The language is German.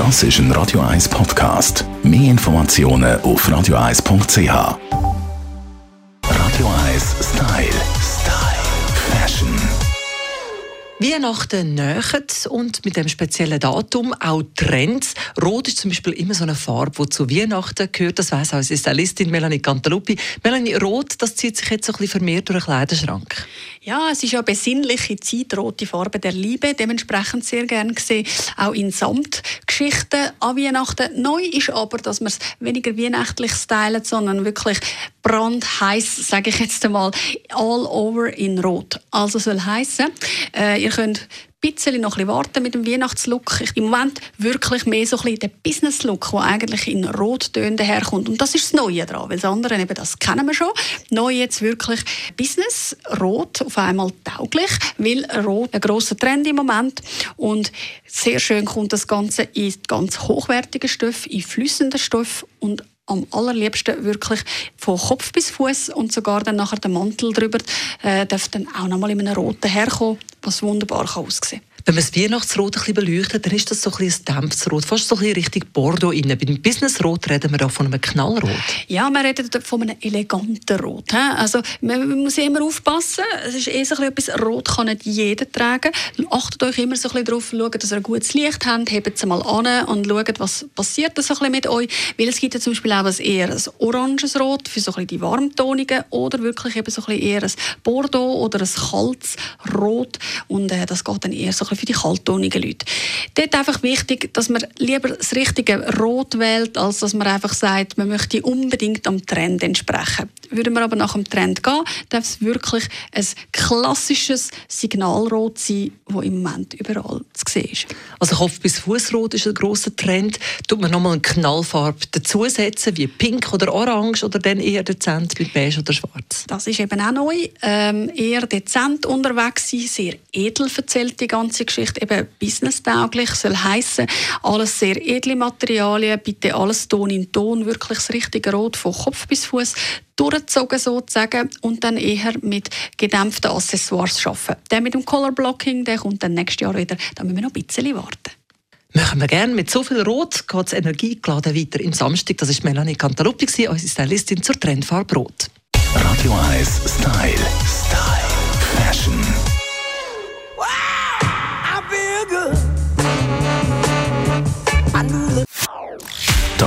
Das ist ein Radio 1 Podcast. Mehr Informationen auf radio1.ch. Radio 1 Style. Style. Fashion. Weihnachten nähert und mit dem speziellen Datum auch Trends. Rot ist zum Beispiel immer so eine Farbe, die zu Weihnachten gehört. Das weiss auch unsere Stylistin Melanie Cantaluppi. Melanie, Rot, das zieht sich jetzt so ein bisschen vermehrt durch den Kleiderschrank. Ja, es ist ja besinnliche Zeit, rote Farbe der Liebe, dementsprechend sehr gern gesehen, auch in Samtgeschichten an Weihnachten. Neu ist aber, dass man es weniger weihnachtlich stylen, sondern wirklich brandheiß, sage ich jetzt einmal, all over in Rot. Also soll heißen, äh, ihr könnt bisschen noch ein bisschen warten mit dem Weihnachtslook. Im Moment wirklich mehr so ein bisschen der Business-Look, der eigentlich in Rottönen herkommt. Und das ist das Neue daran, weil das andere, eben, das kennen wir schon. Neu jetzt wirklich Business, Rot, auf einmal tauglich, weil Rot ein grosser Trend im Moment. Und sehr schön kommt das Ganze in ganz hochwertigen Stoff, in flüssenden Stoff und am allerliebsten wirklich von Kopf bis Fuß und sogar dann nachher der Mantel drüber äh, darf dann auch noch mal in einem roten herkommen, was wunderbar kann aussehen wenn man das Weihnachtsrot ein bisschen beleuchtet, dann ist das so ein, bisschen ein Dämpfsrot, fast so ein bisschen Richtung Bordeaux innen. Beim Businessrot reden wir da von einem Knallrot. Ja, wir reden von einem eleganten Rot. Also man muss immer aufpassen. Es ist eh so ein bisschen etwas, Rot kann nicht jeder tragen. Achtet euch immer so ein bisschen darauf, schaut, dass ihr ein gutes Licht habt, hebt es mal an und schaut, was passiert so ein bisschen mit euch. Weil es gibt ja zum Beispiel auch ein eher ein oranges Rot für so ein bisschen die Warmtonigen oder wirklich eben so ein bisschen eher ein Bordeaux oder ein kaltes Rot und äh, das geht dann eher so ein bisschen für die kalttonigen Leute. Dort einfach wichtig, dass man lieber das richtige Rot wählt, als dass man einfach sagt, man möchte unbedingt am Trend entsprechen. Würden wir aber nach dem Trend gehen, darf es wirklich ein klassisches Signalrot sein, das im Moment überall zu sehen ist. Also Kopf- bis Fußrot ist ein grosser Trend. Tut man nochmal eine Knallfarbe dazusetzen, wie Pink oder Orange oder dann eher dezent mit Beige oder Schwarz? Das ist eben auch neu. Ähm, eher dezent unterwegs sein, sehr edel erzählt die ganze Geschichte, eben businesstauglich, soll heißen alles sehr edle Materialien, bitte alles Ton in Ton, wirklich das richtige Rot von Kopf bis Fuß durchgezogen sozusagen und dann eher mit gedämpften Accessoires arbeiten. Der mit dem Color Blocking, der kommt dann nächstes Jahr wieder, da müssen wir noch ein bisschen warten. Machen wir gerne. Mit so viel Rot geht es energiegeladen weiter im Samstag. Das war Melanie Cantaluppi, unsere Stylistin zur Trendfarbe Rot. Radio 1 Style. Style.